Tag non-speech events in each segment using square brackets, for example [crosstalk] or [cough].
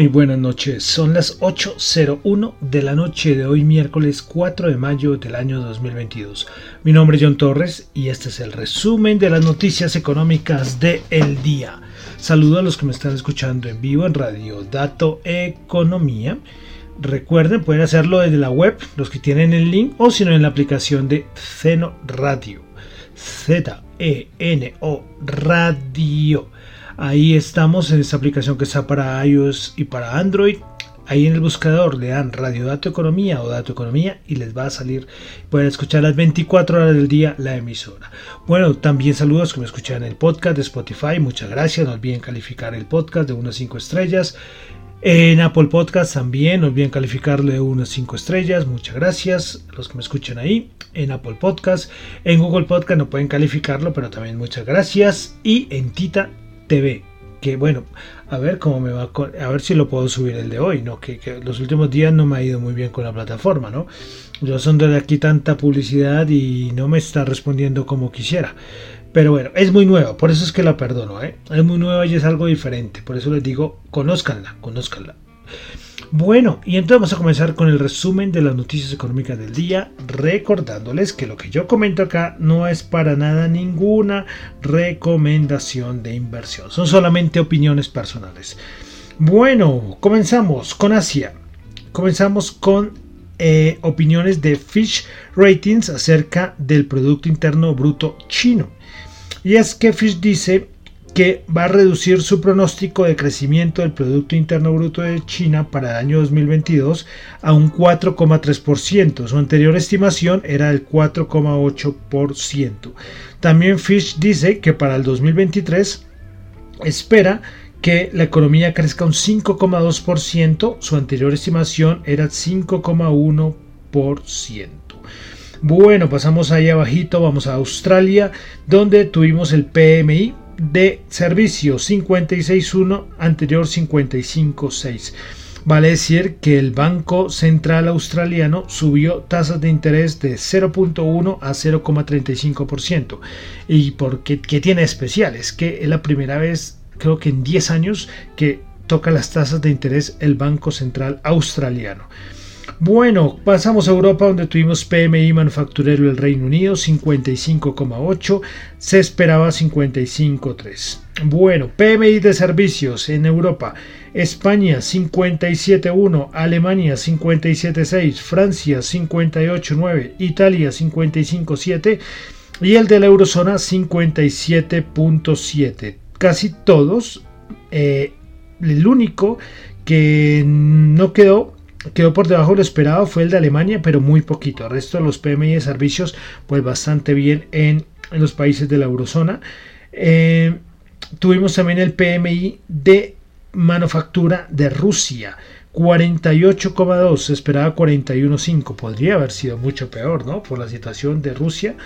Muy buenas noches, son las 8.01 de la noche de hoy miércoles 4 de mayo del año 2022. Mi nombre es John Torres y este es el resumen de las noticias económicas de el día. Saludo a los que me están escuchando en vivo en Radio Dato Economía. Recuerden, pueden hacerlo desde la web, los que tienen el link, o si no en la aplicación de Zeno Radio. Z-E-N-O Radio. Ahí estamos en esta aplicación que está para iOS y para Android. Ahí en el buscador le dan Radio Dato Economía o Dato Economía y les va a salir. Pueden escuchar las 24 horas del día la emisora. Bueno, también saludos que me escuchan en el podcast de Spotify. Muchas gracias. No olviden calificar el podcast de unas 5 estrellas. En Apple Podcast también, no olviden calificarle unas 5 estrellas. Muchas gracias los que me escuchan ahí. En Apple Podcast, en Google Podcast no pueden calificarlo, pero también muchas gracias. Y en Tita TV. Que bueno, a ver cómo me va, a ver si lo puedo subir el de hoy, ¿no? Que, los últimos días no me ha ido muy bien con la plataforma, ¿no? Yo son de aquí tanta publicidad y no me está respondiendo como quisiera. Pero bueno, es muy nueva, por eso es que la perdono, ¿eh? Es muy nueva y es algo diferente, por eso les digo, conózcanla, conózcanla. Bueno, y entonces vamos a comenzar con el resumen de las noticias económicas del día, recordándoles que lo que yo comento acá no es para nada ninguna recomendación de inversión, son solamente opiniones personales. Bueno, comenzamos con Asia. Comenzamos con eh, opiniones de Fish Ratings acerca del Producto Interno Bruto chino. Y es que Fish dice que va a reducir su pronóstico de crecimiento del Producto Interno Bruto de China para el año 2022 a un 4,3%. Su anterior estimación era del 4,8%. También Fish dice que para el 2023 espera que la economía crezca un 5,2%. Su anterior estimación era 5,1%. Bueno, pasamos ahí abajito, vamos a Australia, donde tuvimos el PMI de servicio 56.1 anterior 55.6. Vale decir que el Banco Central Australiano subió tasas de interés de 0.1 a 0,35%. ¿Y por qué, tiene especial? Es que es la primera vez, creo que en 10 años, que toca las tasas de interés el Banco Central Australiano. Bueno, pasamos a Europa donde tuvimos PMI manufacturero del Reino Unido 55,8, se esperaba 55,3. Bueno, PMI de servicios en Europa, España 57,1, Alemania 57,6, Francia 58,9, Italia 55,7 y el de la eurozona 57,7. Casi todos, eh, el único que no quedó quedó por debajo de lo esperado fue el de Alemania, pero muy poquito. El resto de los PMI de servicios, pues bastante bien en, los países de la eurozona. Eh, tuvimos también el PMI de manufactura de Rusia. 48,2, se esperaba 41,5. Podría haber sido mucho peor, ¿no? Por la situación de Rusia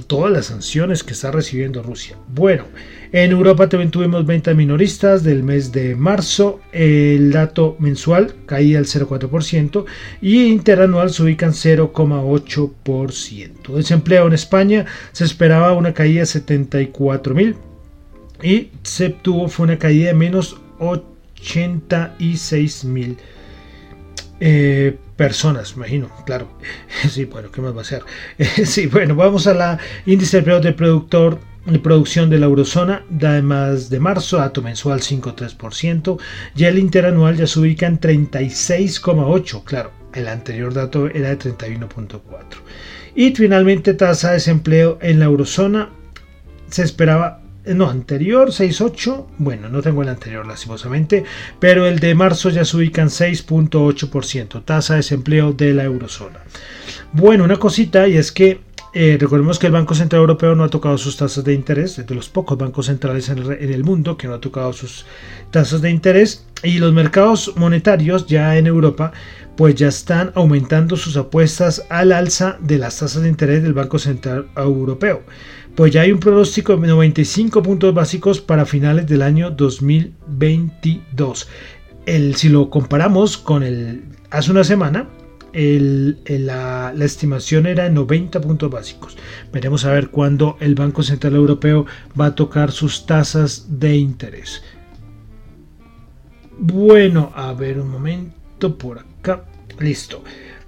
todas las sanciones que está recibiendo Rusia. Bueno, en Europa también tuvimos ventas minoristas del mes de marzo. El dato mensual caía al 0,4% y interanual se ubica en 0,8%. Desempleo en España se esperaba una caída de 74 mil y se tuvo fue una caída de menos 86 mil. Eh, personas, imagino, claro. [laughs] Sí, bueno, ¿qué más va a ser? [laughs] Sí, bueno, vamos a la índice de de productor de producción de la eurozona, además de marzo, dato mensual 5,3%, y el interanual ya se ubica en 36,8%, claro, el anterior dato era de 31,4%. Y finalmente tasa de desempleo en la eurozona se esperaba no, anterior 6.8, bueno, no tengo el anterior lastimosamente, pero el de marzo ya se ubica en 6.8%, tasa de desempleo de la eurozona. Bueno, una cosita y es que eh, recordemos que el Banco Central Europeo no ha tocado sus tasas de interés, es de los pocos bancos centrales en el, mundo que no ha tocado sus tasas de interés y los mercados monetarios ya en Europa pues ya están aumentando sus apuestas al alza de las tasas de interés del Banco Central Europeo. Pues ya hay un pronóstico de 95 puntos básicos para finales del año 2022. El, si lo comparamos con el hace una semana, la, estimación era de 90 puntos básicos. Veremos a ver cuándo el Banco Central Europeo va a tocar sus tasas de interés. Bueno, a ver un momento por acá. Listo.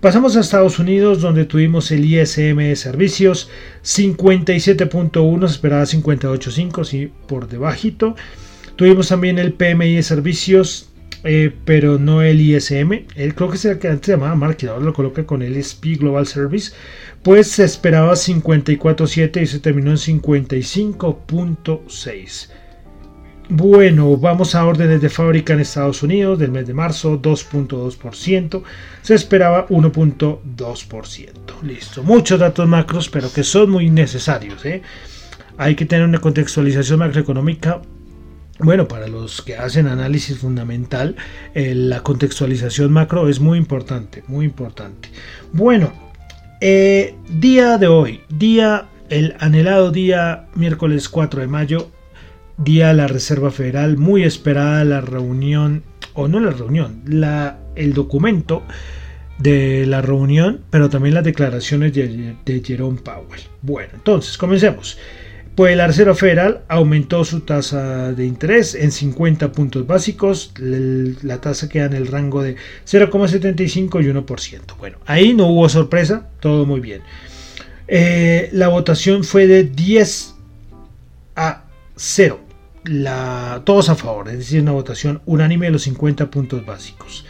Pasamos a Estados Unidos donde tuvimos el ISM de servicios 57.1, se esperaba 58.5, sí, por debajito. Tuvimos también el PMI de servicios eh, pero no el ISM. Él creo que se que antes llamaba Market, ahora lo coloca con el SP Global Service. Pues se esperaba 54.7 y se terminó en 55.6. Bueno, vamos a órdenes de fábrica en Estados Unidos del mes de marzo, 2.2%. Se esperaba 1.2%. Listo. Muchos datos macros, pero que son muy necesarios. ¿eh? Hay que tener una contextualización macroeconómica bueno, para los que hacen análisis fundamental, la contextualización macro es muy importante, muy importante. Bueno, eh, día de hoy, día, el anhelado día miércoles 4 de mayo, día la Reserva Federal, muy esperada la reunión, o no la reunión, la, el documento de la reunión, pero también las declaraciones de, de Jerome Powell. Bueno, entonces, comencemos. Pues la Reserva Federal aumentó su tasa de interés en 50 puntos básicos. La tasa queda en el rango de 0,75 y 1%. Bueno, ahí no hubo sorpresa, todo muy bien. Eh, la votación fue de 10 a 0. Todos a favor, es decir, una votación unánime de los 50 puntos básicos.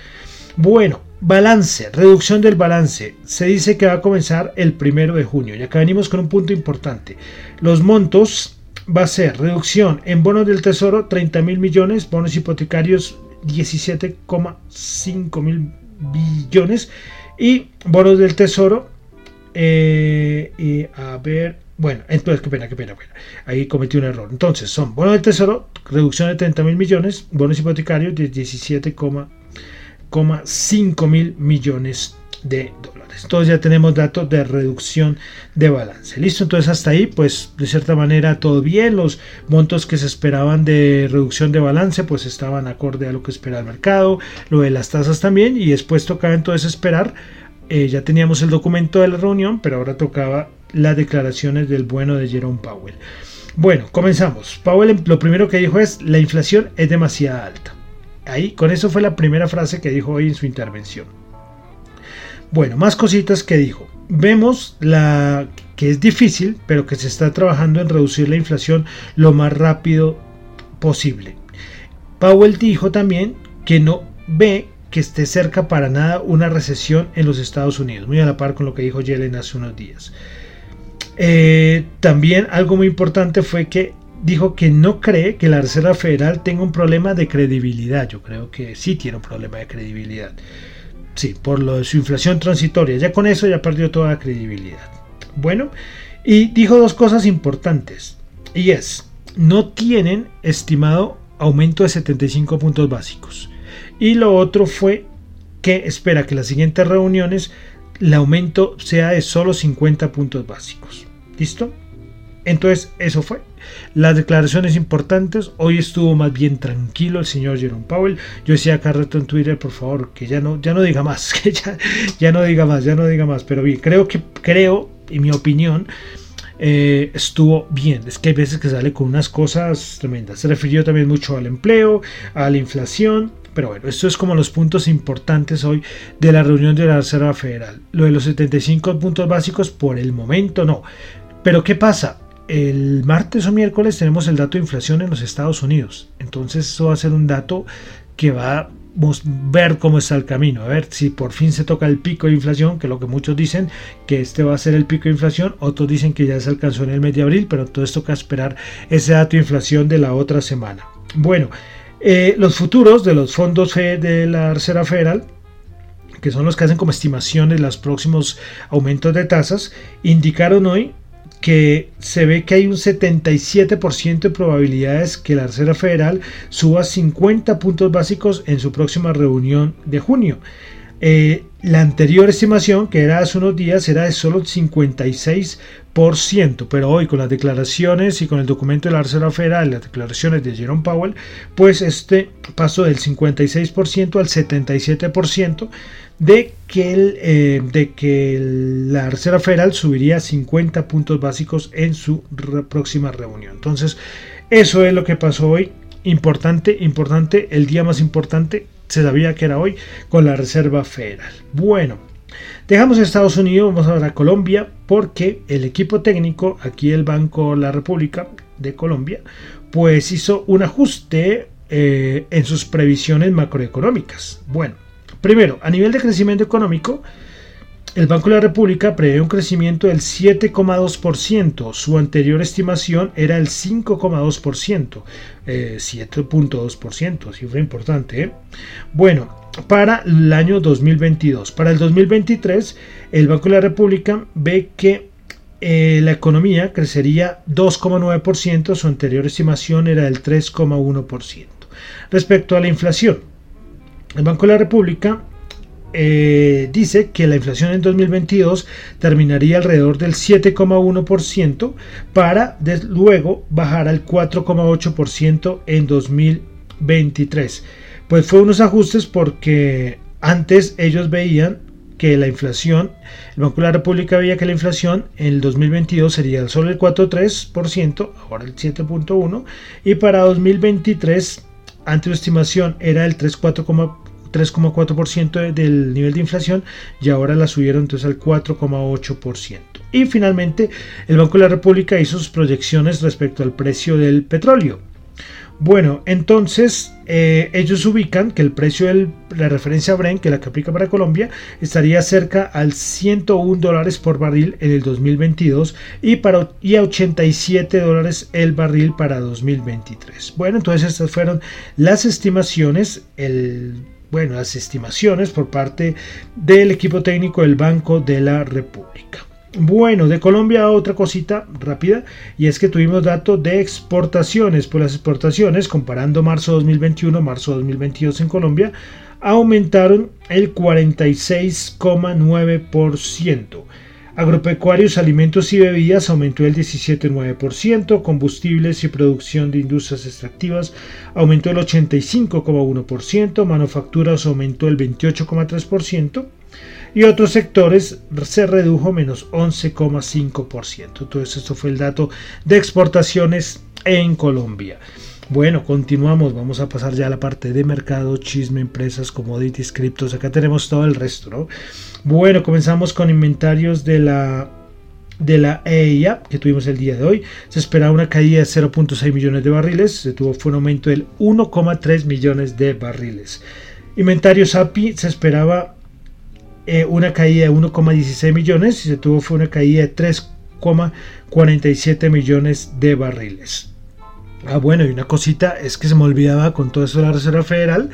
Bueno, balance, reducción del balance. Se dice que va a comenzar el primero de junio. Y acá venimos con un punto importante. Los montos va a ser reducción en bonos del tesoro 30 mil millones, bonos hipotecarios 17,5 mil billones y bonos del tesoro. Eh, y a ver, bueno, entonces, qué pena, qué pena, pena. Ahí cometí un error. Entonces, son bonos del tesoro, reducción de 30 mil millones, bonos hipotecarios de 17,5 5 mil millones de dólares. Entonces ya tenemos datos de reducción de balance. Listo, entonces hasta ahí, pues de cierta manera todo bien. Los montos que se esperaban de reducción de balance, pues estaban acorde a lo que espera el mercado. Lo de las tasas también. Y después tocaba entonces esperar. Eh, ya teníamos el documento de la reunión, pero ahora tocaba las declaraciones del bueno de Jerome Powell. Bueno, comenzamos. Powell lo primero que dijo es la inflación es demasiado alta. Ahí, con eso fue la primera frase que dijo hoy en su intervención. Bueno, más cositas que dijo. Vemos la que es difícil, pero que se está trabajando en reducir la inflación lo más rápido posible. Powell dijo también que no ve que esté cerca para nada una recesión en los Estados Unidos, muy a la par con lo que dijo Yellen hace unos días. Eh, también algo muy importante fue que dijo que no cree que la Reserva Federal tenga un problema de credibilidad. Yo creo que sí tiene un problema de credibilidad. Sí, por lo de su inflación transitoria. Ya con eso ya perdió toda la credibilidad. Bueno, y dijo dos cosas importantes. Y es, no tienen estimado aumento de 75 puntos básicos. Y lo otro fue que espera que las siguientes reuniones el aumento sea de solo 50 puntos básicos. ¿Listo? Entonces, eso fue. Las declaraciones importantes. Hoy estuvo más bien tranquilo el señor Jerome Powell. Yo decía acá rato en Twitter, por favor, que ya no, ya no diga más, [laughs] que ya, ya no diga más, ya no diga más. Pero bien, creo que, creo, en mi opinión, eh, estuvo bien. Es que hay veces que sale con unas cosas tremendas. Se refirió también mucho al empleo, a la inflación. Pero bueno, esto es como los puntos importantes hoy de la reunión de la Reserva Federal. Lo de los 75 puntos básicos por el momento no. Pero ¿qué pasa? el martes o miércoles tenemos el dato de inflación en los Estados Unidos. Entonces eso va a ser un dato que va ver cómo está el camino, a ver si por fin se toca el pico de inflación, que es lo que muchos dicen que este va a ser el pico de inflación, otros dicen que ya se alcanzó en el mes de abril, pero esto toca esperar ese dato de inflación de la otra semana. Bueno, eh, los futuros de los fondos de la Reserva Federal que son los que hacen como estimaciones los próximos aumentos de tasas, indicaron hoy que se ve que hay un 77% de probabilidades que la Reserva Federal suba 50 puntos básicos en su próxima reunión de junio. Eh, la anterior estimación, que era hace unos días, era de solo 56%, pero hoy con las declaraciones y con el documento de la Reserva Federal, las declaraciones de Jerome Powell, pues este pasó del 56% al 77% de que, eh, de que la Reserva Federal subiría 50 puntos básicos en su próxima reunión. Entonces, eso es lo que pasó hoy. Importante, importante, el día más importante, se sabía que era hoy, con la Reserva Federal. Bueno, dejamos Estados Unidos, vamos ahora a Colombia, porque el equipo técnico, aquí el Banco La República de Colombia, pues hizo un ajuste eh, en sus previsiones macroeconómicas. Bueno, Primero, a nivel de crecimiento económico, el Banco de la República prevé un crecimiento del 7,2%. Su anterior estimación era el 5,2%. 7,2%, eh, cifra importante. ¿eh? Bueno, para el año 2022. Para el 2023, el Banco de la República ve que eh, la economía crecería 2,9%. Su anterior estimación era del 3,1%. Respecto a la inflación, el Banco de la República eh, dice que la inflación en 2022 terminaría alrededor del 7,1% para luego bajar al 4,8% en 2023. Pues fue unos ajustes porque antes ellos veían que la inflación, el Banco de la República veía que la inflación en el 2022 sería solo el 4,3%, ahora el 7,1%, y para 2023, ante la estimación, era el 3,4%. 3,4% del nivel de inflación y ahora la subieron entonces al 4,8%. Y finalmente el Banco de la República hizo sus proyecciones respecto al precio del petróleo. Bueno, entonces eh, ellos ubican que el precio de la referencia Brent, que es la que aplica para Colombia, estaría cerca al 101 dólares por barril en el 2022 y, para, y a 87 dólares el barril para 2023. Bueno, entonces estas fueron las estimaciones. El bueno, las estimaciones por parte del equipo técnico del Banco de la República. Bueno, de Colombia otra cosita rápida y es que tuvimos datos de exportaciones. Por las exportaciones, comparando marzo 2021, marzo 2022 en Colombia, aumentaron el 46,9%. Agropecuarios, alimentos y bebidas aumentó el 17,9%, combustibles y producción de industrias extractivas aumentó el 85,1%, manufacturas aumentó el 28,3% y otros sectores se redujo menos 11,5%. Entonces esto fue el dato de exportaciones en Colombia. Bueno, continuamos. Vamos a pasar ya a la parte de mercado, chisme, empresas, commodities, criptos. Acá tenemos todo el resto, ¿no? Bueno, comenzamos con inventarios de la de la EIA que tuvimos el día de hoy. Se esperaba una caída de 0.6 millones de barriles. Se tuvo fue un aumento del 1,3 millones de barriles. Inventarios API se esperaba eh, una caída de 1,16 millones y se tuvo fue una caída de 3,47 millones de barriles. Ah, bueno, y una cosita es que se me olvidaba con todo eso de la Reserva Federal,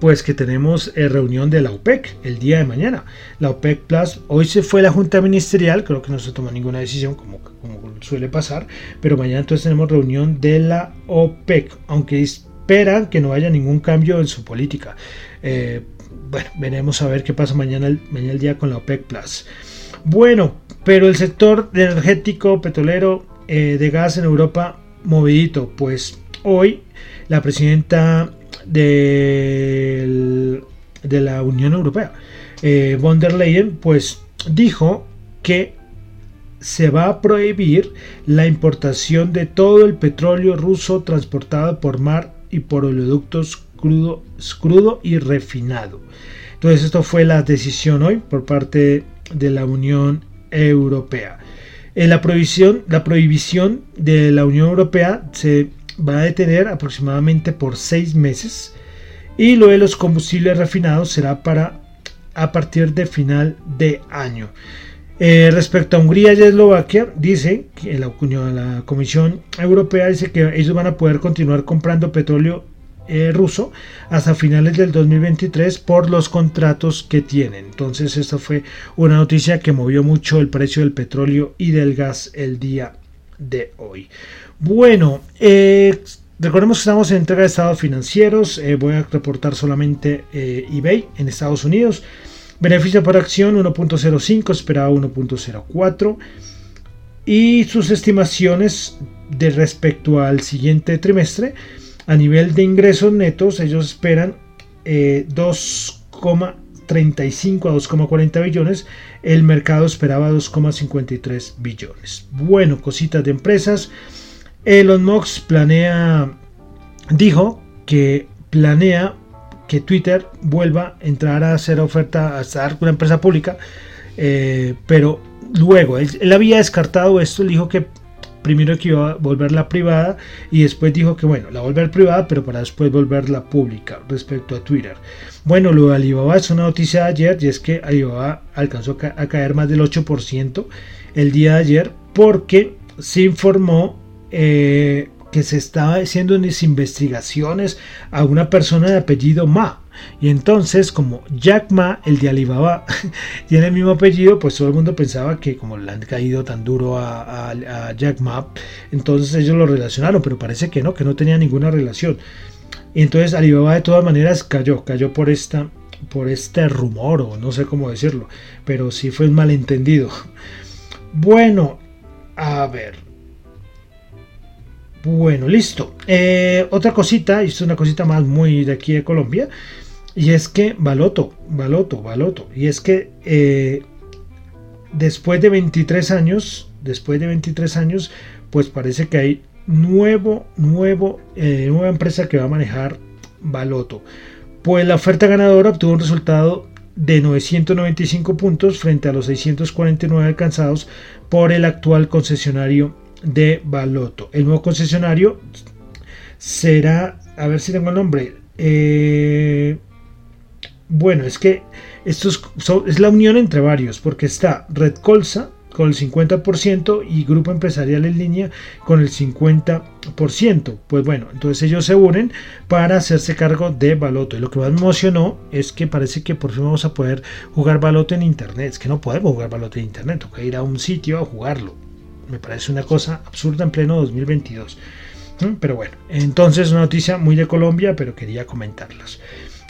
pues que tenemos eh, reunión de la OPEC el día de mañana. La OPEC Plus, hoy se fue la Junta Ministerial, creo que no se toma ninguna decisión como, suele pasar, pero mañana entonces tenemos reunión de la OPEC, aunque esperan que no haya ningún cambio en su política. Eh, bueno, veremos a ver qué pasa mañana, mañana el día con la OPEC Plus. Bueno, pero el sector energético, petrolero, eh, de gas en Europa movidito, pues hoy la presidenta de, de la Unión Europea, eh, von der Leyen, pues dijo que se va a prohibir la importación de todo el petróleo ruso transportado por mar y por oleoductos crudo, crudo y refinado. Entonces esto fue la decisión hoy por parte de la Unión Europea. En la, prohibición, de la Unión Europea se va a detener aproximadamente por seis meses Y lo de los combustibles refinados será para a partir de final de año. Eh, respecto a Hungría y Eslovaquia, dice que la, Comisión Europea dice que ellos van a poder continuar comprando petróleo eh, ruso hasta finales del 2023 por los contratos que tienen. Entonces, esta fue una noticia que movió mucho el precio del petróleo y del gas el día de hoy. Bueno, eh, recordemos que estamos en entrega de estados financieros. voy a reportar solamente eBay en Estados Unidos. Beneficio por acción 1.05, esperaba 1.04. Y sus estimaciones de respecto al siguiente trimestre, a nivel de ingresos netos, ellos esperan 2,35 eh, a 2,40 billones. El mercado esperaba 2,53 billones. Bueno, cositas de empresas. Elon Musk planea, dijo que planea que Twitter vuelva a entrar a hacer oferta, a estar una empresa pública, eh, pero luego él, había descartado esto, dijo que primero que iba a volverla privada y después dijo que bueno, la volver privada, pero para después volverla pública respecto a Twitter. Bueno, lo de Alibaba es una noticia de ayer y es que Alibaba alcanzó a caer más del 8% el día de ayer porque se informó eh, que se estaba haciendo unas investigaciones a una persona de apellido Ma. Y entonces, como Jack Ma, el de Alibaba, [laughs] tiene el mismo apellido, pues todo el mundo pensaba que como le han caído tan duro a, Jack Ma, entonces ellos lo relacionaron, pero parece que no, que no tenía ninguna relación. Y entonces Alibaba de todas maneras cayó, cayó por esta por este rumor o no sé cómo decirlo, pero sí fue un malentendido. [laughs] Bueno, a ver, bueno, listo. Eh, otra cosita, y es una cosita más muy de aquí de Colombia, y es que Baloto, Baloto, Baloto, y es que eh, después de 23 años, después de 23 años, pues parece que hay nuevo, nuevo, eh, nueva empresa que va a manejar Baloto. Pues la oferta ganadora obtuvo un resultado de 995 puntos frente a los 649 alcanzados por el actual concesionario de Baloto. El nuevo concesionario será, a ver si tengo el nombre. Eh, bueno, es que esto es, la unión entre varios, porque está Red Colsa con el 50% y Grupo Empresarial en línea con el 50%. Pues bueno, entonces ellos se unen para hacerse cargo de Baloto. Y lo que más me emocionó es que parece que por fin vamos a poder jugar Baloto en Internet. Es que no podemos jugar Baloto en Internet, toca ir a un sitio a jugarlo me parece una cosa absurda en pleno 2022. ¿Mm? Pero bueno, entonces una noticia muy de Colombia, pero quería comentarlas.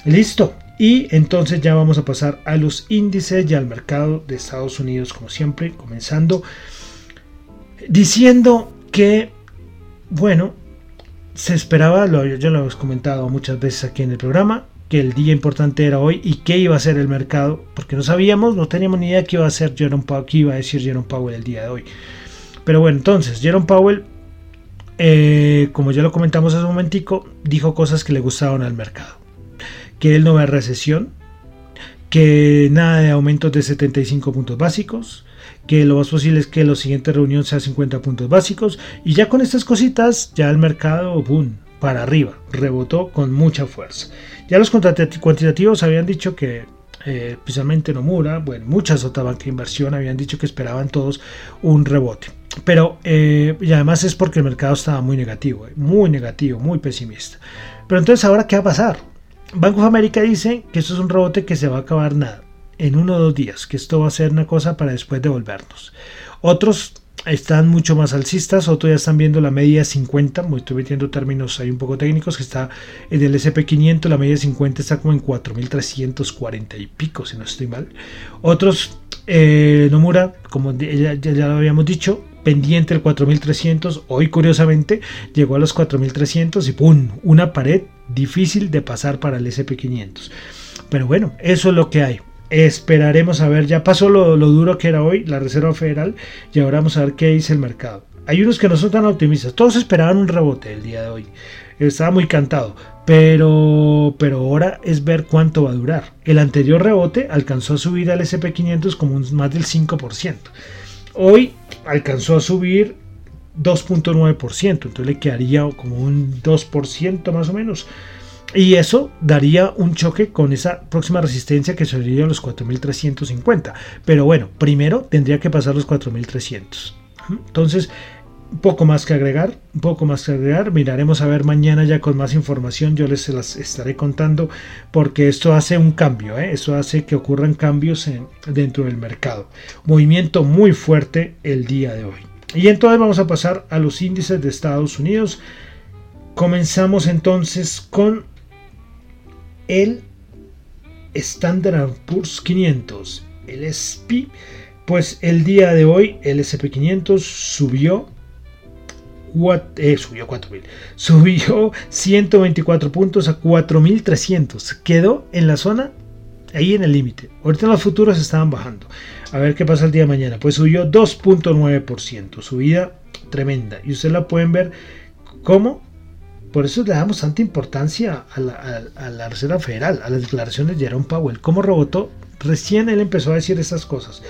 Listo. Y entonces ya vamos a pasar a los índices y al mercado de Estados Unidos, como siempre, comenzando diciendo que, bueno, se esperaba, lo, yo lo hemos comentado muchas veces aquí en el programa, que el día importante era hoy y qué iba a ser el mercado, porque no sabíamos, no teníamos ni idea qué iba a hacer Jerome Powell, qué iba a decir Jerome Powell el día de hoy. Pero bueno, entonces, Jerome Powell, eh, como ya lo comentamos hace un momentico, dijo cosas que le gustaban al mercado. Que él no ve recesión, que nada de aumentos de 75 puntos básicos, que lo más posible es que la siguiente reunión sea 50 puntos básicos, y ya con estas cositas, ya el mercado, boom, para arriba, rebotó con mucha fuerza. Ya los cuantitativos habían dicho que eh, especialmente Nomura, bueno, muchas otras bancas de inversión habían dicho que esperaban todos un rebote. Pero, eh, y además es porque el mercado estaba muy negativo, eh, muy negativo, muy pesimista. Pero entonces, ¿ahora qué va a pasar? Banco of America dice que esto es un rebote que se va a acabar nada, en uno o dos días, que esto va a ser una cosa para después devolvernos. Otros están mucho más alcistas, otros ya están viendo la media 50, estoy metiendo términos ahí un poco técnicos, que está en el SP500, la media 50 está como en 4.340 y pico, si no estoy mal. Otros, eh, Nomura, como ya, ya, lo habíamos dicho, pendiente el 4300, hoy curiosamente llegó a los 4300 y ¡pum! Una pared difícil de pasar para el SP500. Pero bueno, eso es lo que hay. Esperaremos a ver, ya pasó lo, duro que era hoy la Reserva Federal y ahora vamos a ver qué dice el mercado. Hay unos que no son tan optimistas, todos esperaban un rebote el día de hoy. Estaba muy cantado, pero, pero ahora es ver cuánto va a durar. El anterior rebote alcanzó a subir al SP500 como un, más del 5%. Hoy alcanzó a subir 2.9%, entonces le quedaría como un 2% más o menos. Y eso daría un choque con esa próxima resistencia que sería los 4.350. Pero bueno, primero tendría que pasar los 4.300. Entonces, poco más que agregar, un poco más que agregar. Miraremos a ver mañana ya con más información. Yo les las estaré contando porque esto hace un cambio. ¿eh? Esto hace que ocurran cambios dentro del mercado. Movimiento muy fuerte el día de hoy. Y entonces vamos a pasar a los índices de Estados Unidos. Comenzamos entonces con el Standard Poor's 500, el SP, pues el día de hoy el SP500 subió eh, subió 4000, subió 124 puntos a 4300, quedó en la zona ahí en el límite. Ahorita los futuros estaban bajando. A ver qué pasa el día de mañana. Pues subió 2.9%, subida tremenda. Y ustedes la pueden ver como por eso le damos tanta importancia a la, Reserva Federal, a las declaraciones de Jerome Powell. ¿Cómo rebotó? Recién él empezó a decir esas cosas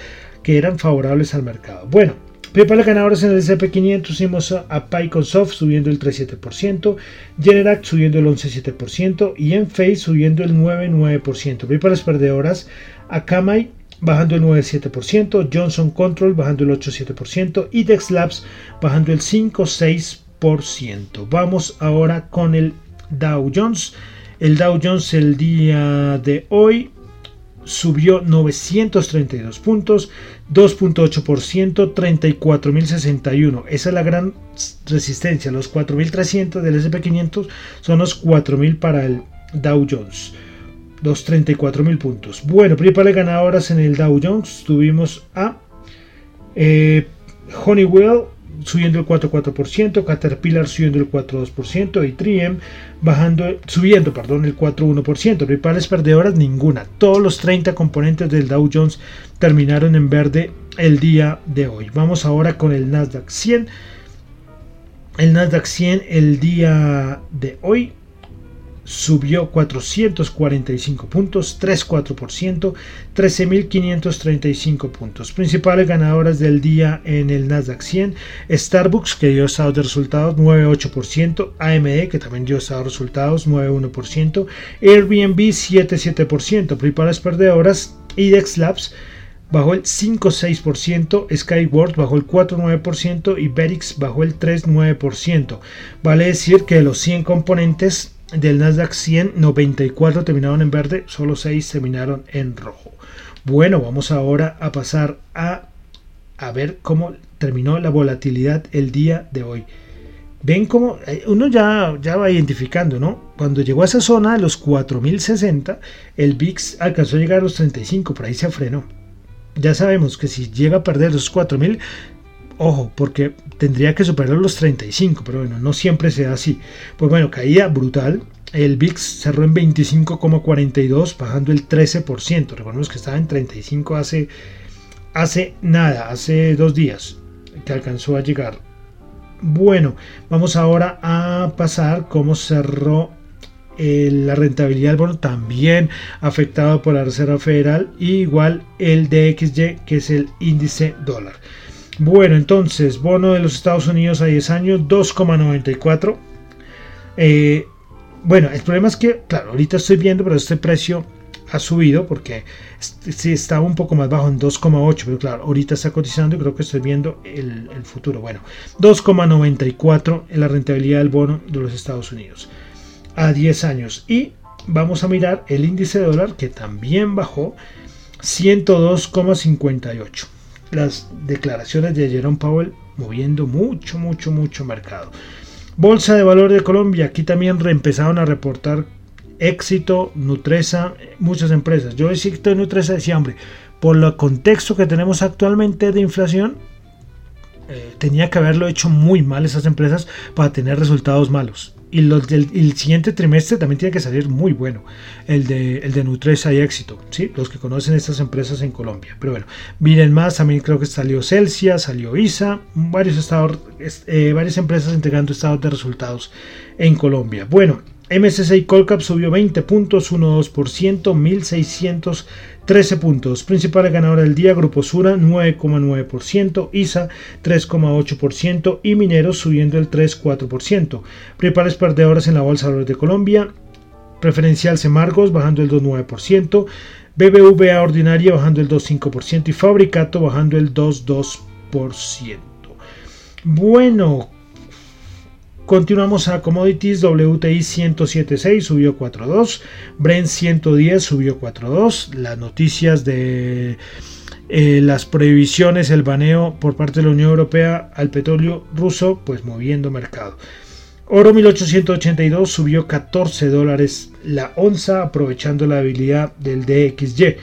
que eran favorables al mercado. Bueno, principales ganadores en el SP500 hicimos a PyConsoft subiendo el 3,7%, Generac subiendo el 11,7% y Enphase subiendo el 9,9%. Principales perdedoras, Akamai bajando el 9,7%, Johnson Control bajando el 8,7% y Dex Labs bajando el 5,6%. Vamos ahora con el Dow Jones. El Dow Jones el día de hoy subió 932 puntos, 2.8%, 34.061. Esa es la gran resistencia. Los 4.300 del SP500 son los 4.000 para el Dow Jones. Los 34.000 puntos. Bueno, principales ganadoras en el Dow Jones tuvimos a eh, Honeywell subiendo el 4,4%, Caterpillar subiendo el 4,2% y 3M bajando, subiendo perdón, el 4,1%. Principales perdedoras ninguna. Todos los 30 componentes del Dow Jones terminaron en verde el día de hoy. Vamos ahora con el Nasdaq 100. El Nasdaq 100 el día de hoy subió 445 puntos, 3,4%, 13.535 puntos. Principales ganadoras del día en el Nasdaq 100, Starbucks que dio estados de resultados 9,8%, AMD que también dio estados de resultados 9,1%, Airbnb 7,7%, principales perdedoras, IDEX Labs bajó el 5,6%, Skyward bajó el 4,9% y Verix bajó el 3,9%. Vale decir que de los 100 componentes del Nasdaq 100, 94 terminaron en verde, solo 6 terminaron en rojo. Bueno, vamos ahora a pasar a, a ver cómo terminó la volatilidad el día de hoy. Ven cómo eh, uno ya, ya va identificando, ¿no? Cuando llegó a esa zona de los 4060, el VIX alcanzó a llegar a los 35, por ahí se frenó. Ya sabemos que si llega a perder los 4000, Ojo, porque tendría que superar los 35, pero bueno, no siempre se da así. Pues bueno, caída brutal. El VIX cerró en 25,42, bajando el 13%. Recordemos que estaba en 35 hace, hace nada, hace dos días que alcanzó a llegar. Bueno, vamos ahora a pasar cómo cerró eh, la rentabilidad del bono también afectado por la Reserva Federal, igual el DXY que es el índice dólar. Bueno, entonces, bono de los Estados Unidos a 10 años, 2,94. Eh, bueno, el problema es que, claro, ahorita estoy viendo, pero este precio ha subido porque sí estaba un poco más bajo en 2,8, pero claro, ahorita está cotizando y creo que estoy viendo el, el futuro. Bueno, 2,94 en la rentabilidad del bono de los Estados Unidos a 10 años. Y vamos a mirar el índice de dólar que también bajó 102,58 las declaraciones de Jerome Powell moviendo mucho, mucho, mucho mercado. Bolsa de Valor de Colombia, aquí también empezaron a reportar éxito, Nutresa, muchas empresas. Yo éxito de Nutresa decía, hombre, por el contexto que tenemos actualmente de inflación, eh, tenía que haberlo hecho muy mal esas empresas para tener resultados malos y los del el siguiente trimestre también tiene que salir muy bueno. El de, el de Nutresa y Éxito, ¿sí? los que conocen estas empresas en Colombia. Pero bueno, miren más, también creo que salió Celsia, salió ISA, varios estados, eh, varias empresas entregando estados de resultados en Colombia. Bueno, MSCI Colcap subió 20 puntos, 1,2%, 1.613 puntos. Principal ganadora del día, Grupo Sura 9,9%, ISA 3,8% y Mineros subiendo el 3,4%. Principales perdedoras en la Bolsa de Colombia, Preferencial Semargos bajando el 2,9%. BBVA ordinaria bajando el 2,5% y Fabricato bajando el 2,2%. Bueno, continuamos a commodities. WTI 107.6 subió 4.2. Brent 110 subió 4.2. Las noticias de eh, las prohibiciones, el baneo por parte de la Unión Europea al petróleo ruso, pues moviendo mercado. Oro 1882 subió 14 dólares la onza aprovechando la habilidad del DXY.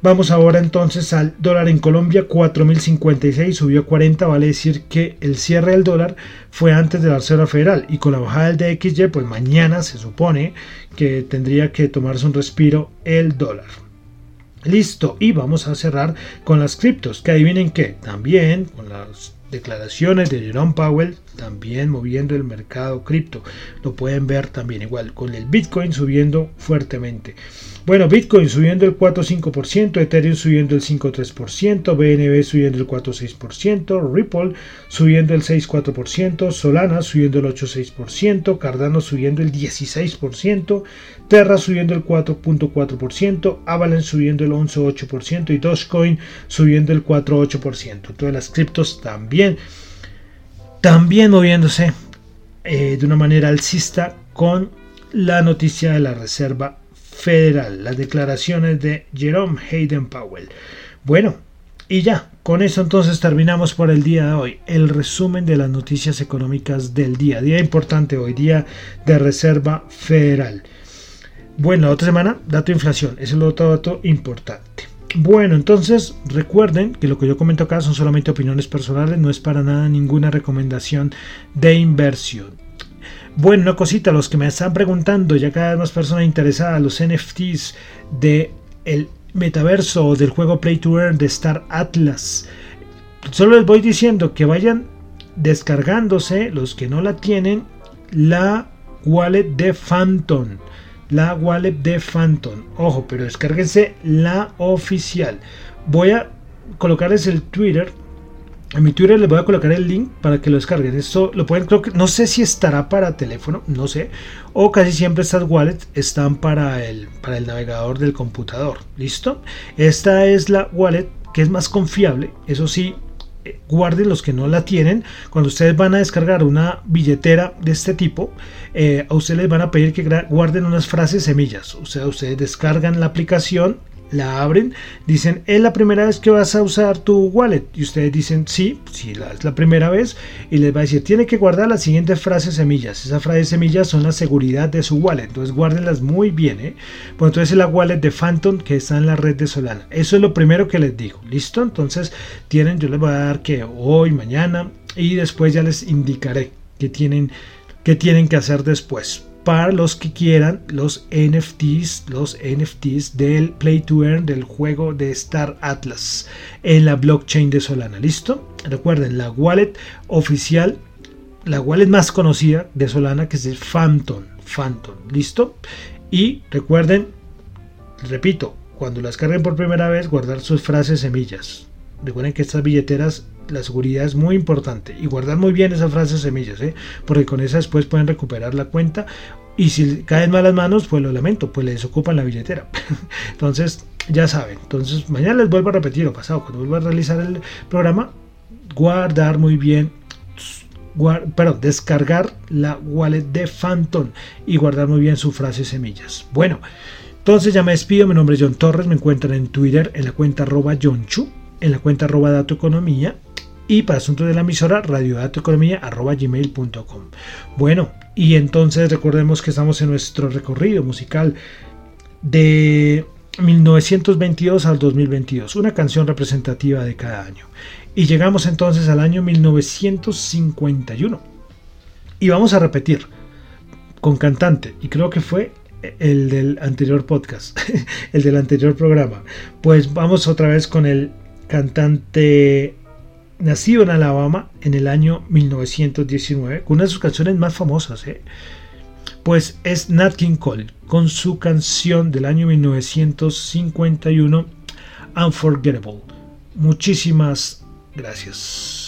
Vamos ahora entonces al dólar en Colombia, 4.056, subió 40, vale decir que el cierre del dólar fue antes de la Reserva Federal y con la bajada del DXY, pues mañana se supone que tendría que tomarse un respiro el dólar. Listo, y vamos a cerrar con las criptos, que adivinen qué, también con las declaraciones de Jerome Powell también moviendo el mercado cripto. Lo pueden ver también igual con el Bitcoin subiendo fuertemente. Bueno, Bitcoin subiendo el 4,5%, Ethereum subiendo el 5,3%, BNB subiendo el 4,6%, Ripple subiendo el 6,4%, Solana subiendo el 8,6%, Cardano subiendo el 16%, Terra subiendo el 4,4%, Avalanche subiendo el 11,8% y Dogecoin subiendo el 4,8%. Todas las criptos también, moviéndose eh, de una manera alcista con la noticia de la Reserva Federal, las declaraciones de Jerome Hayden Powell. Bueno, y ya, con eso entonces terminamos por el día de hoy. El resumen de las noticias económicas del día. Día importante hoy, día de Reserva Federal. Bueno, la otra semana, dato de inflación. es el otro dato importante. Bueno, entonces recuerden que lo que yo comento acá son solamente opiniones personales, no es para nada ninguna recomendación de inversión. Bueno, una cosita, los que me están preguntando, ya cada vez más personas interesadas, los NFTs de el metaverso o del juego Play to Earn de Star Atlas. Solo les voy diciendo que vayan descargándose, los que no la tienen, la wallet de Phantom. La wallet de Phantom. Ojo, pero descárguense la oficial. Voy a colocarles el Twitter en mi Twitter les voy a colocar el link para que lo descarguen. Esto lo pueden, creo que no sé si estará para teléfono, no sé. O casi siempre estas wallets están para el, para el navegador del computador. ¿Listo? Esta es la wallet que es más confiable. Eso sí, eh, guarden los que no la tienen. Cuando ustedes van a descargar una billetera de este tipo, eh, a ustedes les van a pedir que guarden unas frases semillas. O sea, ustedes descargan la aplicación la abren, dicen, ¿es la primera vez que vas a usar tu wallet? Y ustedes dicen, sí, sí, es la primera vez. Y les va a decir, tiene que guardar las siguientes frases semillas. Esas frases semillas son la seguridad de su wallet. Entonces guárdenlas muy bien. ¿eh? Pues entonces es la wallet de Phantom que está en la red de Solana. Eso es lo primero que les digo. ¿Listo? Entonces tienen, yo les voy a dar que hoy, mañana y después ya les indicaré qué tienen, qué tienen que hacer después para los que quieran los NFTs, los NFTs del Play to Earn del juego de Star Atlas en la blockchain de Solana. ¿Listo? Recuerden, la wallet oficial, la wallet más conocida de Solana que es el Phantom. Phantom, ¿listo? Y recuerden, repito, cuando las carguen por primera vez, guardar sus frases semillas. Recuerden que estas billeteras la seguridad es muy importante y guardar muy bien esas frases semillas, ¿eh? porque con esas después pueden recuperar la cuenta y si caen malas manos, pues lo lamento, pues les ocupan la billetera. [laughs] Entonces, ya saben. Entonces, mañana les vuelvo a repetir o pasado, cuando vuelva a realizar el programa, guardar muy bien perdón, descargar la wallet de Phantom y guardar muy bien su frase semillas. Bueno, entonces ya me despido. Mi nombre es John Torres. Me encuentran en Twitter en la cuenta arroba John Chu, en la cuenta arroba Dato Economía y para asuntos de la emisora radiodatoeconomía.gmail.com Bueno, y entonces recordemos que estamos en nuestro recorrido musical de 1922 al 2022, una canción representativa de cada año. Y llegamos entonces al año 1951. Y vamos a repetir con cantante, y creo que fue el del anterior podcast, [laughs] el del anterior programa. Pues vamos otra vez con el cantante nacido en Alabama en el año 1919, con una de sus canciones más famosas, ¿eh? pues es Nat King Cole, con su canción del año 1951, Unforgettable. Muchísimas gracias.